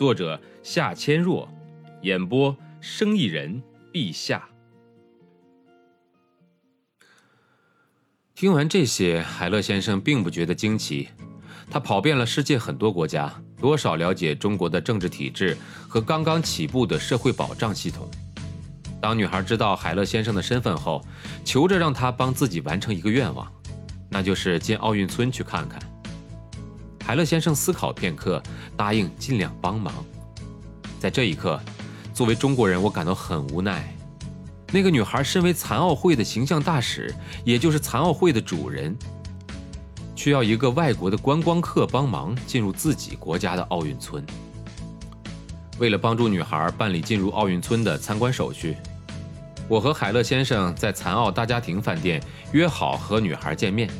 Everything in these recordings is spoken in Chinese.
作者夏千若，演播生意人陛下。听完这些，海乐先生并不觉得惊奇。他跑遍了世界很多国家，多少了解中国的政治体制和刚刚起步的社会保障系统。当女孩知道海乐先生的身份后，求着让他帮自己完成一个愿望，那就是进奥运村去看看。海乐先生思考片刻，答应尽量帮忙。在这一刻，作为中国人，我感到很无奈。那个女孩身为残奥会的形象大使，也就是残奥会的主人。需要一个外国的观光客帮忙进入自己国家的奥运村。为了帮助女孩办理进入奥运村的参观手续，我和海乐先生在残奥大家庭饭店约好和女孩见面。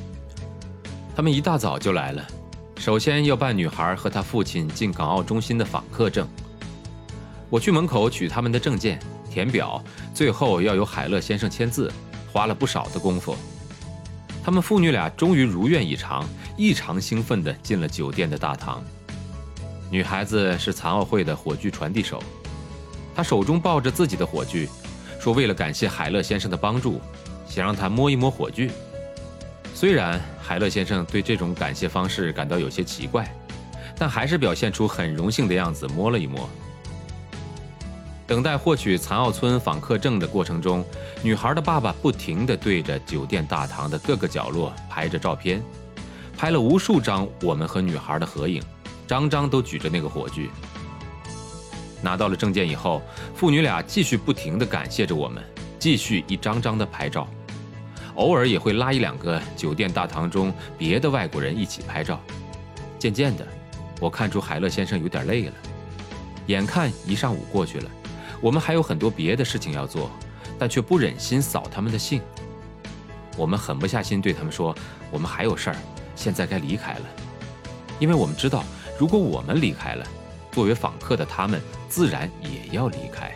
他们一大早就来了，首先要办女孩和她父亲进港澳中心的访客证。我去门口取他们的证件，填表，最后要由海乐先生签字，花了不少的功夫。他们父女俩终于如愿以偿，异常兴奋地进了酒店的大堂。女孩子是残奥会的火炬传递手，她手中抱着自己的火炬，说：“为了感谢海乐先生的帮助，想让他摸一摸火炬。”虽然海乐先生对这种感谢方式感到有些奇怪，但还是表现出很荣幸的样子，摸了一摸。等待获取残奥村访客证的过程中，女孩的爸爸不停地对着酒店大堂的各个角落拍着照片，拍了无数张我们和女孩的合影，张张都举着那个火炬。拿到了证件以后，父女俩继续不停地感谢着我们，继续一张张的拍照，偶尔也会拉一两个酒店大堂中别的外国人一起拍照。渐渐的，我看出海乐先生有点累了，眼看一上午过去了。我们还有很多别的事情要做，但却不忍心扫他们的兴。我们狠不下心对他们说：“我们还有事儿，现在该离开了。”因为我们知道，如果我们离开了，作为访客的他们自然也要离开。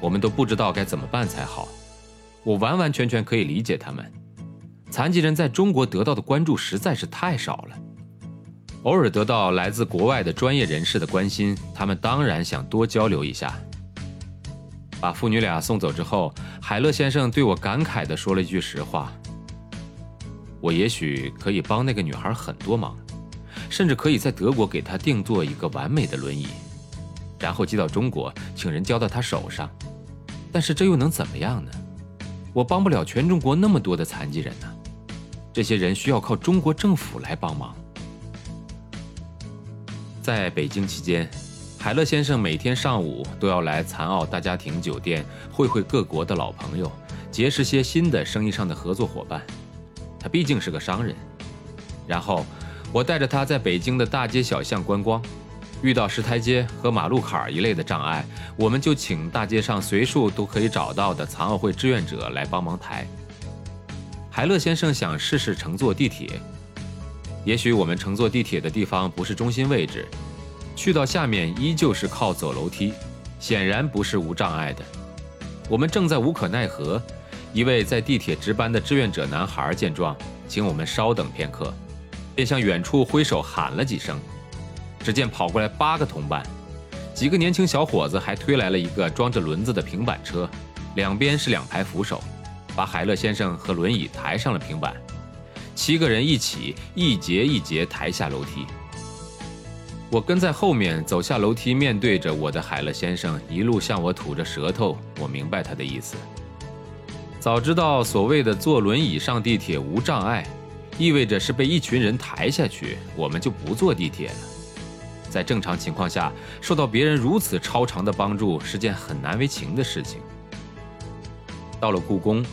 我们都不知道该怎么办才好。我完完全全可以理解他们。残疾人在中国得到的关注实在是太少了。偶尔得到来自国外的专业人士的关心，他们当然想多交流一下。把父女俩送走之后，海乐先生对我感慨地说了一句实话：“我也许可以帮那个女孩很多忙，甚至可以在德国给她定做一个完美的轮椅，然后寄到中国，请人交到她手上。但是这又能怎么样呢？我帮不了全中国那么多的残疾人呢，这些人需要靠中国政府来帮忙。”在北京期间。海乐先生每天上午都要来残奥大家庭酒店会会各国的老朋友，结识些新的生意上的合作伙伴。他毕竟是个商人。然后我带着他在北京的大街小巷观光，遇到石台阶和马路坎儿一类的障碍，我们就请大街上随处都可以找到的残奥会志愿者来帮忙抬。海乐先生想试试乘坐地铁，也许我们乘坐地铁的地方不是中心位置。去到下面依旧是靠走楼梯，显然不是无障碍的。我们正在无可奈何，一位在地铁值班的志愿者男孩见状，请我们稍等片刻，便向远处挥手喊了几声。只见跑过来八个同伴，几个年轻小伙子还推来了一个装着轮子的平板车，两边是两排扶手，把海乐先生和轮椅抬上了平板。七个人一起一节一节抬下楼梯。我跟在后面走下楼梯，面对着我的海乐先生，一路向我吐着舌头。我明白他的意思。早知道所谓的坐轮椅上地铁无障碍，意味着是被一群人抬下去，我们就不坐地铁了。在正常情况下，受到别人如此超常的帮助是件很难为情的事情。到了故宫，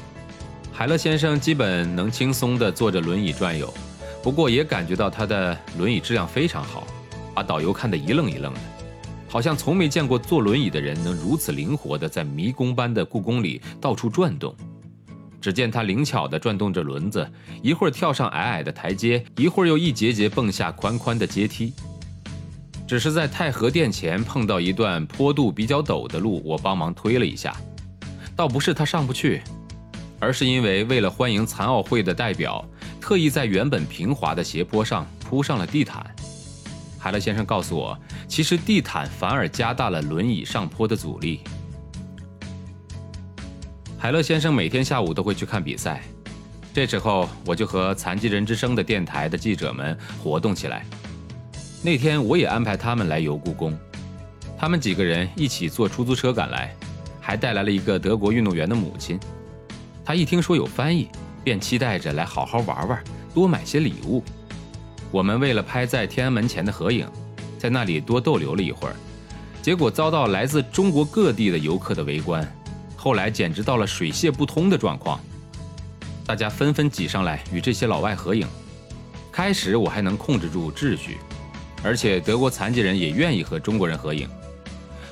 海乐先生基本能轻松地坐着轮椅转悠，不过也感觉到他的轮椅质量非常好。把导游看得一愣一愣的。好像从没见过坐轮椅的人能如此灵活地在迷宫般的故宫里到处转动。只见他灵巧地转动着轮子，一会儿跳上矮矮的台阶，一会儿又一节节蹦下宽宽的阶梯。只是在太和殿前碰到一段坡度比较陡的路，我帮忙推了一下。倒不是他上不去，而是因为为了欢迎残奥会的代表，特意在原本平滑的斜坡上铺上了地毯。海乐先生告诉我，其实地毯反而加大了轮椅上坡的阻力。海乐先生每天下午都会去看比赛，这时候我就和残疾人之声的电台的记者们活动起来。那天我也安排他们来游故宫，他们几个人一起坐出租车赶来，还带来了一个德国运动员的母亲。他一听说有翻译，便期待着来好好玩玩，多买些礼物。我们为了拍在天安门前的合影，在那里多逗留了一会儿，结果遭到来自中国各地的游客的围观，后来简直到了水泄不通的状况。大家纷纷挤上来与这些老外合影。开始我还能控制住秩序。而且德国残疾人也愿意和中国人合影，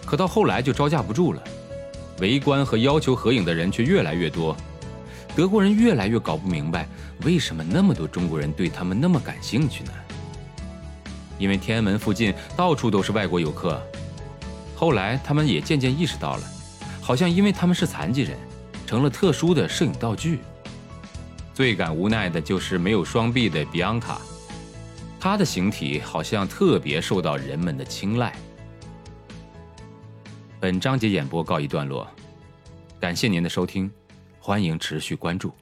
可到后来就招架不住了，围观和要求合影的人却越来越多，德国人越来越搞不明白为什么那么多中国人对他们那么感兴趣呢？因为天安门附近到处都是外国游客，后来他们也渐渐意识到了，好像因为他们是残疾人，成了特殊的摄影道具。最感无奈的就是没有双臂的比昂卡。他的形体好像特别受到人们的青睐。本章节演播告一段落，感谢您的收听，欢迎持续关注。